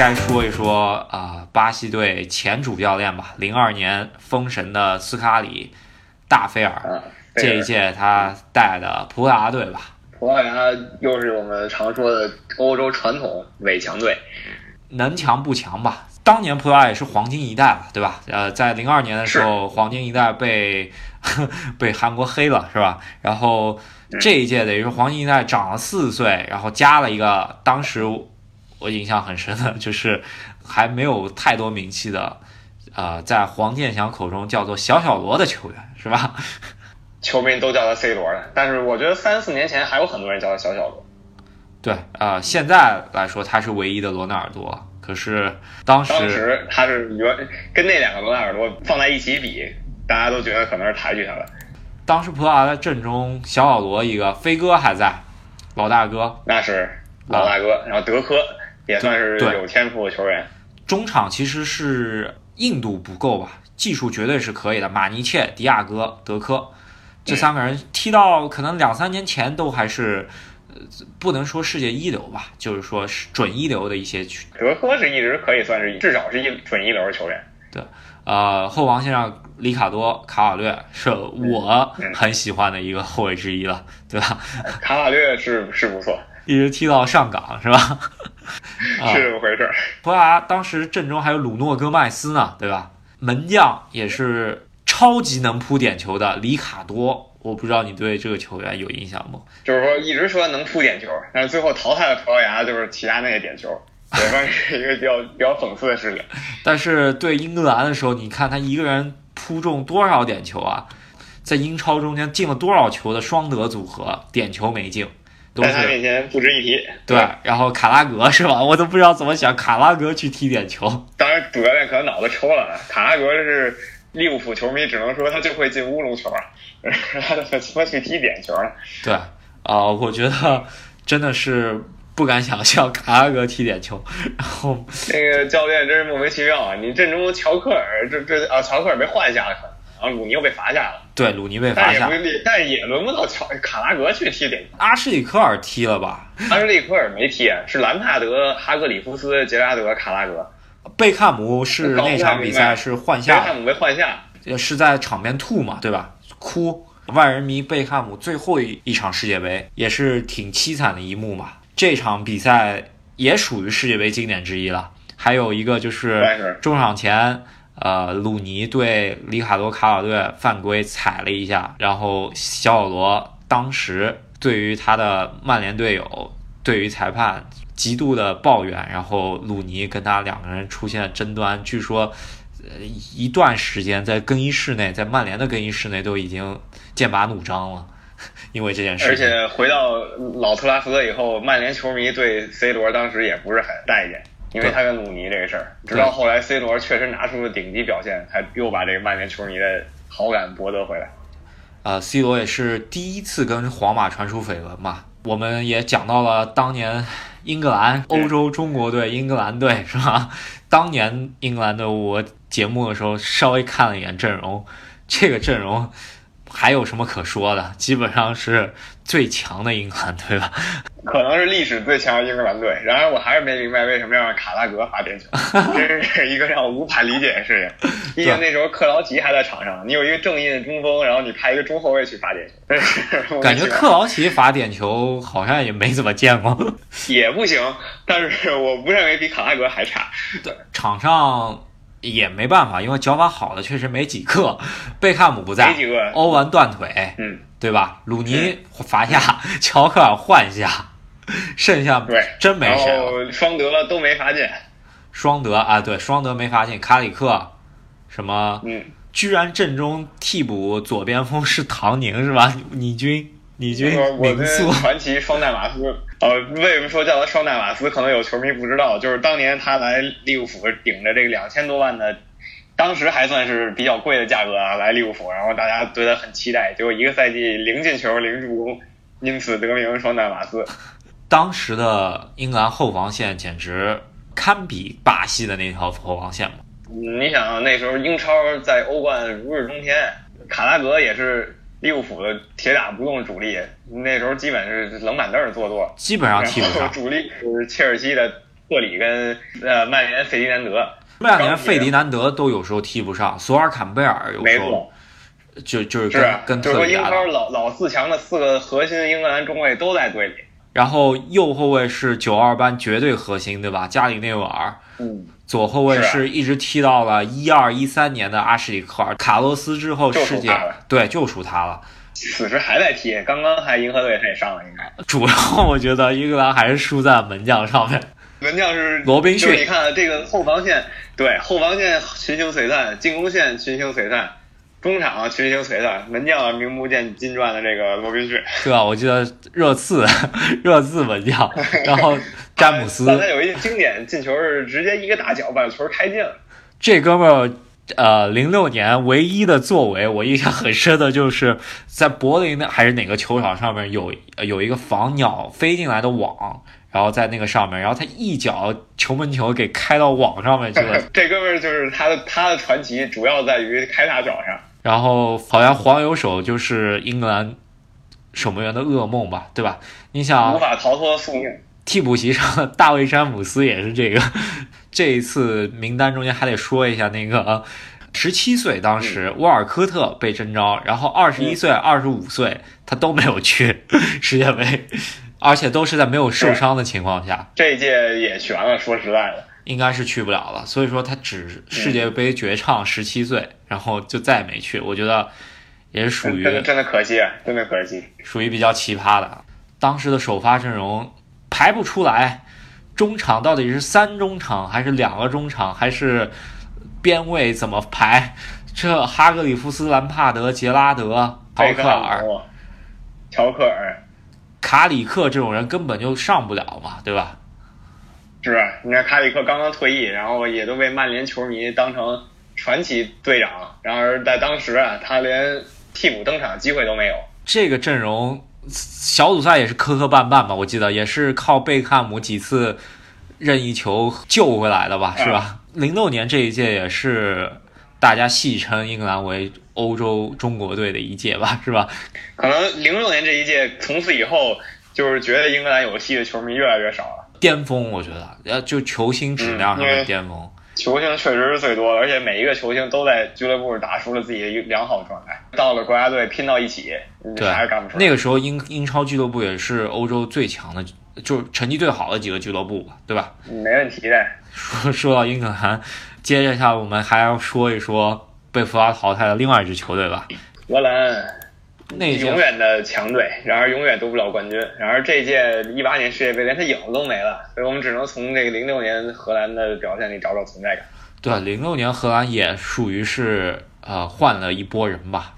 该说一说啊、巴西队前主教练吧，零二年封神的斯卡里、大菲尔，啊，这一届他带的葡萄牙队吧，葡萄牙又是我们常说的欧洲传统伪强队，能强不强吧？当年葡萄牙也是黄金一代了，对吧？呃，在零二年的时候，黄金一代被 被韩国黑了，是吧？然后这一届等于说黄金一代长了四岁，然后加了一个，当时我印象很深的就是还没有太多名气的，呃，在黄健翔口中叫做小小罗的球员，是吧？球迷都叫他 C 罗了。但是我觉得三四年前还有很多人叫他小小罗。对，呃，现在来说他是唯一的罗纳尔多，可是当时当时他是原跟那两个罗纳尔多放在一起比，大家都觉得可能是抬举他了。当时葡萄牙的阵中，小小罗一个，飞哥还在，老大哥，那是老大哥，然后德科也算是对有天赋的球员。中场其实是硬度不够吧，技术绝对是可以的。马尼切、迪亚哥、德科这三个人踢到可能两三年前都还是，呃，不能说世界一流吧，就是说是准一流的一些球德科是一直可以算是至少是一准一流的球员。对呃，后防线上里卡多、卡瓦略是我很喜欢的一个后卫之一了，对吧？卡瓦略是是不错，一直踢到上港是吧？啊是这么回事儿。葡萄牙当时阵中还有鲁诺戈麦斯呢，对吧？门将也是超级能扑点球的里卡多，我不知道你对这个球员有印象吗？就是说一直说能扑点球，但是最后淘汰了葡萄牙，就是齐达内点球，也算是一个比较比较讽刺的事情。但是对英格兰的时候，你看他一个人扑中多少点球啊？在英超中间进了多少球的双德组合，点球没进，都在他是面前不值一提。对。然后卡拉格是吧？我都不知道怎么想卡拉格去踢点球。当然主教练可能脑子抽了，卡拉格是利物浦球迷，只能说他就会进乌龙球，他怎么去踢点球了？对，啊、我觉得真的是不敢想象卡拉格踢点球，然后那个教练真是莫名其妙啊！你阵中乔克尔这这啊，乔克尔被换下了，可能，然后鲁尼又被罚下了，对鲁尼被罚下但也，但也轮不到乔卡拉格去踢点球。阿什里科尔踢了吧？阿什利科尔没踢，是兰帕德、哈格里夫斯、杰拉德、卡拉格。贝克汉姆是那场比赛是换下，贝克汉姆被换下，呃是在场边吐嘛，对吧？哭，万人迷贝克汉姆最后一一场世界杯也是挺凄惨的一幕嘛。这场比赛也属于世界杯经典之一了。还有一个就是中场前，呃，鲁尼对里卡多卡瓦略犯规踩了一下，然后小小罗当时对于他的曼联队友，对于裁判极度的抱怨，然后鲁尼跟他两个人出现争端，据说。呃，一段时间在更衣室内，在曼联的更衣室内都已经剑拔弩张了，因为这件事。而且回到老特拉福德以后，曼联球迷对 C 罗当时也不是很待见，因为他跟鲁尼这个事儿。直到后来 C 罗确实拿出了顶级表现，才又把这个曼联球迷的好感博得回来。呃，C 罗也是第一次跟皇马传出绯闻嘛。我们也讲到了当年英格兰、欧洲中国队、英格兰队是吧？当年英格兰队，我节目的时候稍微看了一眼阵容，这个阵容还有什么可说的？基本上是最强的英格兰队吧。可能是历史最强的英格兰队。然而，我还是没明白为什么要让卡拉格罚点球，这是一个让我无法理解的事情。毕竟那时候克劳奇还在场上，你有一个正印的中锋，然后你派一个中后卫去罚点球，感觉克劳奇罚点球好像也没怎么见过。也不行，但是我不认为比卡拉格还差。对场上也没办法，因为脚法好的确实没几个。贝克汉姆不在欧文断腿，嗯，对吧？鲁尼罚下，乔克尔换下，剩下对，真没谁双德了都没罚进，双德啊，对，双德没罚进，卡里克什么，嗯，居然阵中替补左边锋是唐宁是吧？你军，你觉得名宿，传奇双代马斯，呃，为什么说叫他双代马斯？可能有球迷不知道，就是当年他来利物浦顶着这个两千多万的，当时还算是比较贵的价格啊，来利物浦，然后大家对他很期待，结果一个赛季零进球零助攻，因此得名双代马斯。当时的英格兰后防线简直堪比巴西的那条后防线嘛。你想那时候英超在欧冠如日中天，卡拉格也是利物浦的铁打不动主力，那时候基本是冷板凳坐坐。基本上踢不上。主力是切尔西的特里跟呃曼联费迪南德。曼联费迪南德都有时候踢不上，索尔坎贝尔有时候就就是跟跟特里英超老老四强的四个核心英格兰中卫都在队里。然后右后卫是九二班绝对核心，对吧？加里内维尔。嗯。左后卫是一直踢到了一二一三年的阿什里科尔，卡洛斯之后世界对就属他了。此时还在踢，刚刚还银河队他也上了，应该。主要我觉得英格兰还是输在门将上面。门将是罗宾逊。你看这个后防线，对后防线群星璀璨，进攻线群星璀璨。中场群星璀璨，门将名不见经传的这个罗宾逊，对吧？我记得热刺，热刺门将，然后詹姆斯。他有一经典进球是直接一个大脚把球开进了。这哥们儿，呃，零六年唯一的作为，我印象很深的就是在柏林的还是哪个球场上面有有一个防鸟飞进来的网。然后在那个上面，然后他一脚球门球给开到网上面去了。这哥们儿就是他的他的传奇，主要在于开大脚上。然后好像黄油手就是英格兰守门员的噩梦吧，对吧？你想无法逃脱宿命。替补席上的大卫詹姆斯也是这个。这一次名单中间还得说一下那个十七岁当时沃尔科特被征召，然后二十一岁、二十五岁他都没有去 世界杯。而且都是在没有受伤的情况下，这一届也悬了。说实在的，应该是去不了了。所以说他只世界杯绝唱十七岁，然后就再也没去。我觉得也是属于真的真的可惜，真的可惜，属于比较奇葩的。当时的首发阵容排不出来，中场到底是三中场还是两个中场还是边位怎么排？这哈格里夫斯、兰帕德、杰拉德、乔克尔、乔克尔。卡里克这种人根本就上不了嘛，对吧？是，你看卡里克刚刚退役，然后也都被曼联球迷当成传奇队长。然而在当时啊，他连替补登场的机会都没有。这个阵容小组赛也是磕磕绊绊吧？我记得也是靠贝克汉姆几次任意球救回来的吧？是吧？零六年这一届也是大家戏称英格兰为。欧洲中国队的一届吧，是吧？可能零六年这一届，从此以后就是觉得英格兰有戏的球迷越来越少了。巅峰，我觉得，呃，就球星质量上的巅峰。球星确实是最多的，而且每一个球星都在俱乐部打出了自己的良好状态。到了国家队拼到一起，啥也干不出来。那个时候英英超俱乐部也是欧洲最强的，就是成绩最好的几个俱乐部吧，对吧？没问题的。说说到英格兰，接着下我们还要说一说。被弗拉淘汰的另外一支球队吧，荷兰，那永远的强队，然而永远夺不了冠军。然而这届一八年世界杯连他影子都没了，所以我们只能从这个零六年荷兰的表现里找找存在感。对，零六年荷兰也属于是呃换了一波人吧，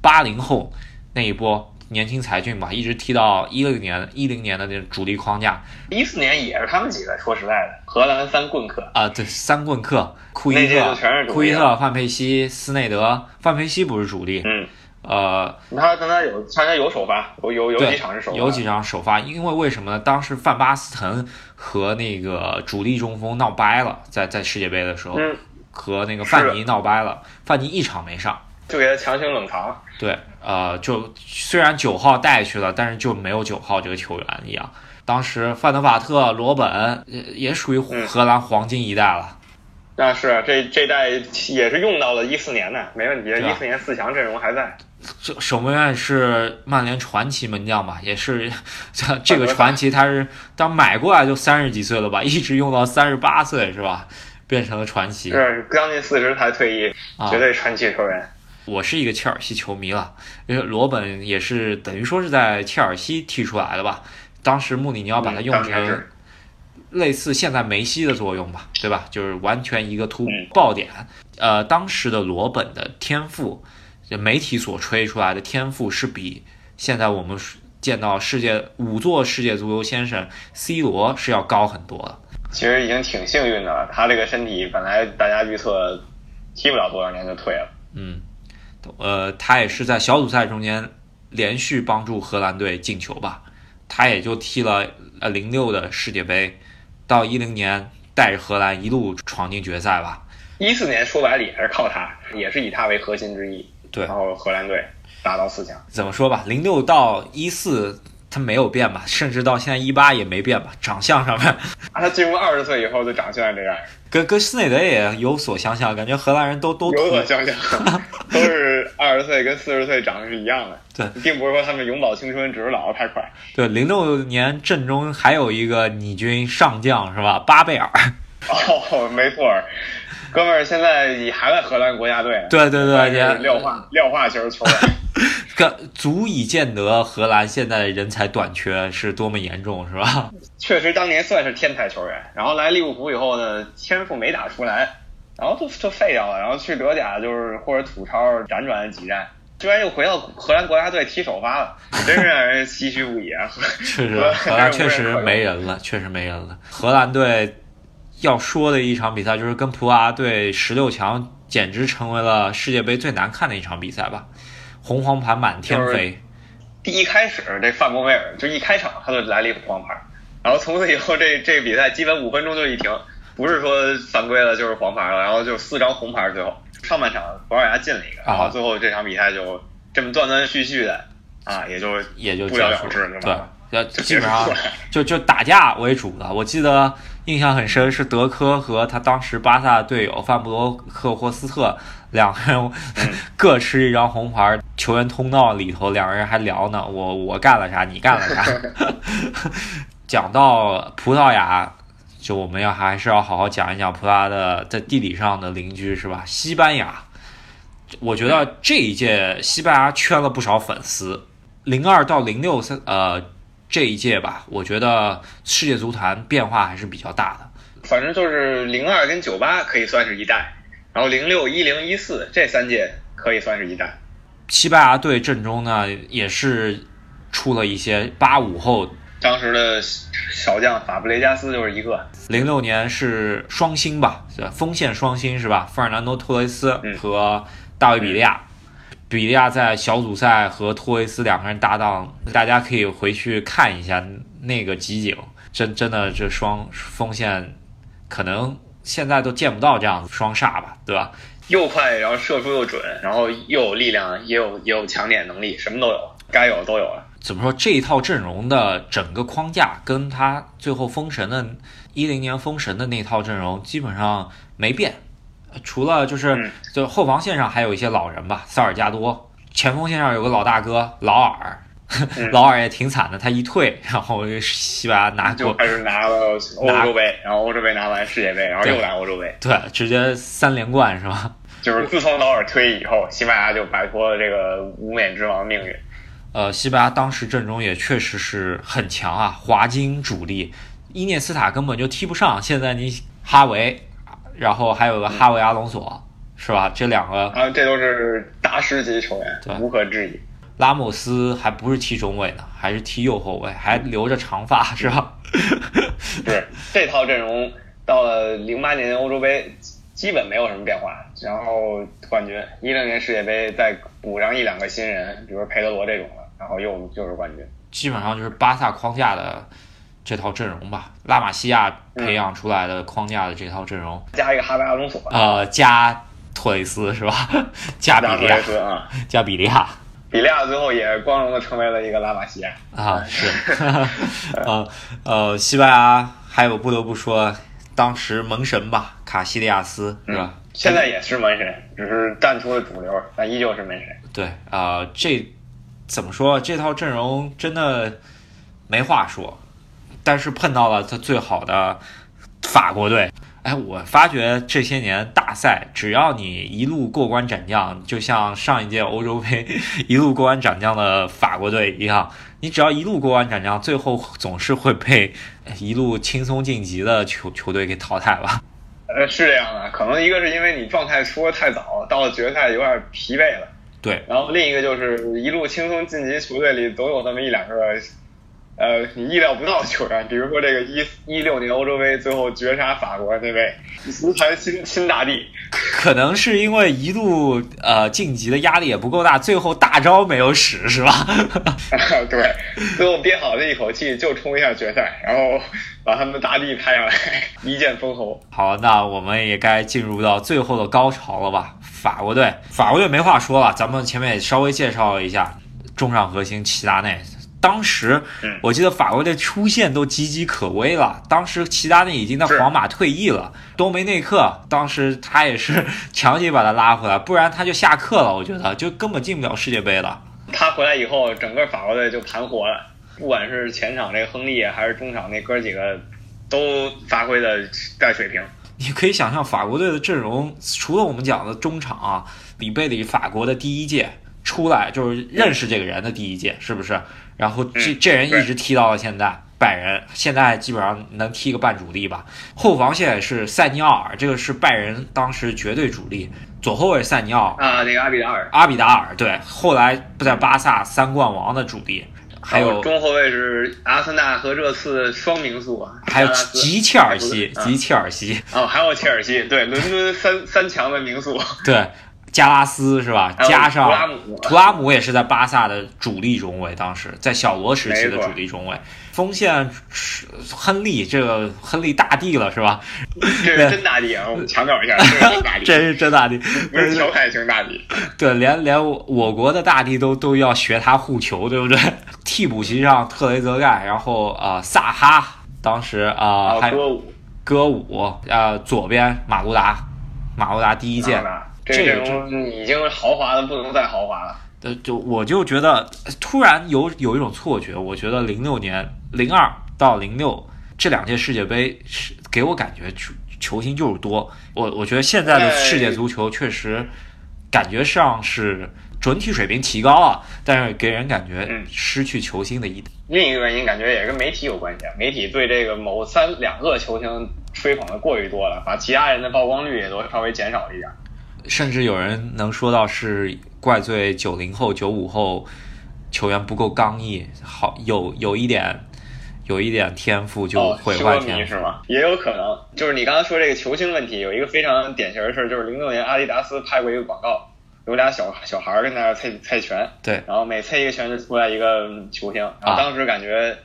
八零后那一波。年轻才俊吧，一直踢到一六年、一零年的那主力框架。一四年也是他们几个，说实在的，荷兰三棍客啊，对，三棍客，库伊特、库伊特、范佩西、斯内德。范佩西不是主力，嗯，呃，他刚才有，他有首发，有有有几场是首发，有几场首发，因为为什么呢？当时范巴斯滕和那个主力中锋闹掰了，在在世界杯的时候，和那个范尼闹掰了，范尼一场没上。就给他强行冷藏。对，呃，就虽然九号带去了，但是就没有九号这个球员一样。当时范德法特、罗本也也属于荷兰黄金一代了。那是，这这代也是用到了一四年的，没问题。一四年四强阵容还在。这守门员是曼联传奇门将吧？也是这个传奇，他是当买过来就三十几岁了吧？一直用到三十八岁是吧？变成了传奇。是将近四十才退役，绝对传奇球员。我是一个切尔西球迷了，因为罗本也是等于说是在切尔西踢出来的吧。当时穆里尼奥把他用成类似现在梅西的作用吧，对吧？就是完全一个突爆点。呃，当时的罗本的天赋，媒体所吹出来的天赋是比现在我们见到世界五座世界足球先生 C 罗是要高很多的。其实已经挺幸运的了，他这个身体本来大家预测踢不了多少年就退了。嗯。呃，他也是在小组赛中间连续帮助荷兰队进球吧，他也就踢了呃零六的世界杯，到一零年带着荷兰一路闯进决赛吧。一四年说白了也是靠他，也是以他为核心之一。对，然后荷兰队打到四强。怎么说吧，零六到一四他没有变吧，甚至到现在一八也没变吧，长相上面，啊，他进入二十岁以后就长现在这样，跟跟斯内德也有所相像，感觉荷兰人都都有所相像，都是二十岁跟四十岁长得是一样的，对，并不是说他们永葆青春，只是老得太快。对，零六年阵中还有一个你军上将是吧？巴贝尔。哦，没错。哥们儿现在你还在荷兰国家队，对对对，廖化廖化球球员，个足以见得荷兰现在人才短缺是多么严重，是吧？确实，当年算是天才球员，然后来利物浦以后呢，天赋没打出来，然后就就废掉了，然后去德甲就是或者土超辗转几站，居然又回到荷兰国家队踢首发了，真是让人唏嘘不已啊！确实，荷兰确实没人了，确实没人了，荷兰队。要说的一场比赛就是跟葡萄牙队十六强，简直成为了世界杯最难看的一场比赛吧，红黄牌满天飞。第一开始这范博维尔就一开场他就来了一个黄牌，然后从此以后这 这比赛基本五分钟就一停，不是说犯规了就是黄牌了，然后就四张红牌最后上半场葡萄牙进了一个，然后最后这场比赛就这么断断续续的啊，也就也就不了了之，对。呃，基本上就就打架为主的。我记得印象很深是德科和他当时巴萨的队友范布罗克霍斯特两个人 各吃一张红牌，球员通道里头两个人还聊呢，我我干了啥，你干了啥。讲到葡萄牙，就我们要还是要好好讲一讲葡萄牙的在地理上的邻居是吧？西班牙，我觉得这一届西班牙圈了不少粉丝，零二到零六三呃。这一届吧，我觉得世界足坛变化还是比较大的。反正就是零二跟九八可以算是一代，然后零六一零一四这三届可以算是一代。西班牙队阵中呢，也是出了一些八五后，当时的小将法布雷加斯就是一个。零六年是双星吧，锋线双星是吧？费尔南多托雷斯和大卫比利亚。比利亚在小组赛和托雷斯两个人搭档，大家可以回去看一下那个集锦，真真的这双锋线，可能现在都见不到这样子双煞吧，对吧？又快，然后射出又准，然后又有力量，也有也有抢点能力，什么都有，该有的都有了。怎么说这一套阵容的整个框架，跟他最后封神的一零年封神的那套阵容基本上没变。除了就是就后防线上还有一些老人吧，塞尔加多，前锋线上有个老大哥劳尔，劳尔也挺惨的，他一退，然后西班牙拿就开始拿了欧洲杯，然后欧洲杯拿完世界杯，然后又拿欧洲杯，对，直接三连冠是吧？就是自从劳尔退役以后，西班牙就摆脱了这个无冕之王命运。呃，西班牙当时阵中也确实是很强啊，华金主力，伊涅斯塔根本就踢不上，现在你哈维。然后还有个哈维阿隆索，是吧？这两个啊，这都是大师级球员，无可置疑。拉莫斯还不是踢中卫呢，还是踢右后卫，还留着长发，是吧？是这套阵容到了零八年欧洲杯基本没有什么变化，然后冠军一零年世界杯再补上一两个新人，比如佩德罗这种的，然后又又是冠军。基本上就是巴萨框架的。这套阵容吧，拉玛西亚培养出来的框架的这套阵容，加一个哈维阿隆索，呃，加托雷斯是吧？加比利亚啊，加比利亚，比利亚最后也光荣的成为了一个拉玛西亚啊，是，呃呃，西班牙还有不得不说，当时门神吧，卡西利亚斯是吧？现在也是门神，只是淡出了主流，但依旧是门神。对啊，这怎么说？这套阵容真的没话说。但是碰到了他最好的法国队，哎，我发觉这些年大赛，只要你一路过关斩将，就像上一届欧洲杯一路过关斩将的法国队一样，你只要一路过关斩将，最后总是会被一路轻松晋级的球球队给淘汰吧？呃，是这样的，可能一个是因为你状态出的太早，到了决赛有点疲惫了，对，然后另一个就是一路轻松晋级球队里总有那么一两个。呃，你意料不到的球员，比如说这个一一六年欧洲杯最后绝杀法国那位足坛新新大帝，可能是因为一度呃晋级的压力也不够大，最后大招没有使是吧？对，最后憋好这一口气就冲一下决赛，然后把他们大帝拍下来一剑封喉。好，那我们也该进入到最后的高潮了吧？法国队，法国队没话说了，咱们前面也稍微介绍了一下中场核心齐达内。当时嗯我记得法国队出线都岌岌可危了，当时齐达内已经在皇马退役了，多梅内克当时他也是 强行把他拉回来，不然他就下课了，我觉得就根本进不了世界杯了。他回来以后，整个法国队就盘活了，不管是前场这个亨利，还是中场那哥几个，都发挥的带水平。你可以想象法国队的阵容，除了我们讲的中场啊，里贝里法国的第一届出来就是认识这个人的第一届，是不是？然后这嗯这人一直踢到了现在，拜仁现在基本上能踢个半主力吧。后防线是塞尼奥尔，这个是拜仁当时绝对主力。左后卫塞尼奥尔，啊，那个阿比达尔，阿比达尔，对，后来不在巴萨三冠王的主力，还有中后卫是阿森纳和热刺双名宿啊，还有吉切尔西，啊吉切尔西，哦，还有切尔西，对，伦敦三三强的名宿，对，加拉斯是吧？加上图拉姆图拉姆也是在巴萨的主力中卫，当时在小罗时期的主力中卫。锋线是亨利，这个亨利大帝了是吧？这是真大帝啊！我们强调一下，这是真大帝，这是真大帝，不是调侃型大帝。对，连连我我国的大帝都都要学他护球，对不对？替补席上特雷泽盖，然后啊、呃萨哈，当时啊、还还有有歌舞，歌舞，呃左边马卢达，马卢达第一届，啊这这个阵容已经豪华的不能再豪华了。呃，就我就觉得呃突然有有一种错觉，我觉得零六年、零二到零六这两届世界杯是给我感觉球球星就是多。我我觉得现在的世界足球确实感觉上是整体水平提高了，但是给人感觉嗯失去球星的一另一个原因感觉也跟媒体有关系，啊，媒体对这个某三两个球星吹捧的过于多了，把其他人的曝光率也都稍微减少了一点。甚至有人能说到是怪罪九零后、九五后球员不够刚毅，好有有一点有一点天赋就哦，毁坏天赋。是吗？也有可能，就是你刚才说这个球星问题，有一个非常典型的事儿，就是零六年阿迪达斯拍过一个广告，有俩小小孩儿跟那儿猜猜拳，对，然后每猜一个拳就出来一个球星，然后当时感觉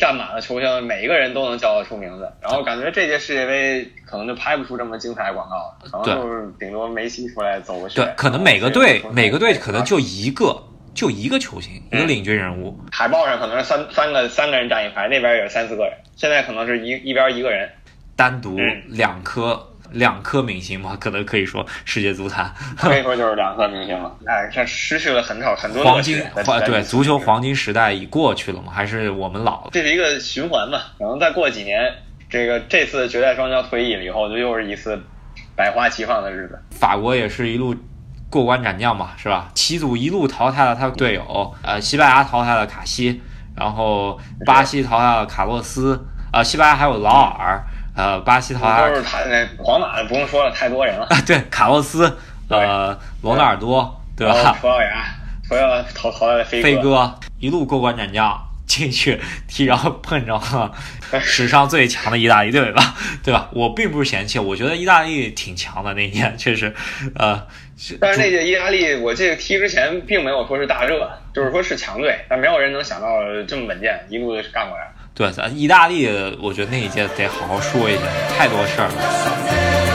站满了球星，每一个人都能叫得出名字，然后感觉这届世界杯可能就拍不出这么精彩的广告了，可能就是顶多梅西出来走个穴对，，可能每个队每个队可能就一个就一个球星，一个嗯。领军人物。海报上可能是三三个三个人站一排，那边也是三四个人，现在可能是一一边一个人。单独嗯。两颗两颗明星嘛，可能可以说世界足坛可以说就是两颗明星了。哎，这失去了很少很多黄金对足球黄金时代已过去了嘛？还是我们老了？这是一个循环嘛，可能再过几年，这个这次绝代双骄退役了以后，就又是一次百花齐放的日子。法国也是一路过关斩将嘛，是吧？齐祖一路淘汰了他的队友，呃，西班牙淘汰了卡西，然后巴西淘汰了卡洛斯，呃，西班牙还有劳尔，呃，巴西淘汰了都是他那皇马不用说了，太多人了。啊，对，卡洛斯，呃，罗纳尔多，对吧？葡萄牙，葡萄牙淘淘汰了飞飞哥一路过关斩将进去踢，然后碰着了 史上最强的意大利队吧，对吧？我并不是嫌弃，我觉得意大利挺强的那一年，确实，呃，但是那届意大利，我这个踢之前并没有说是大热，就是说是强队，但没有人能想到这么稳健，一路干过来。对，咱意大利，我觉得那一届得好好说一下，太多事儿了。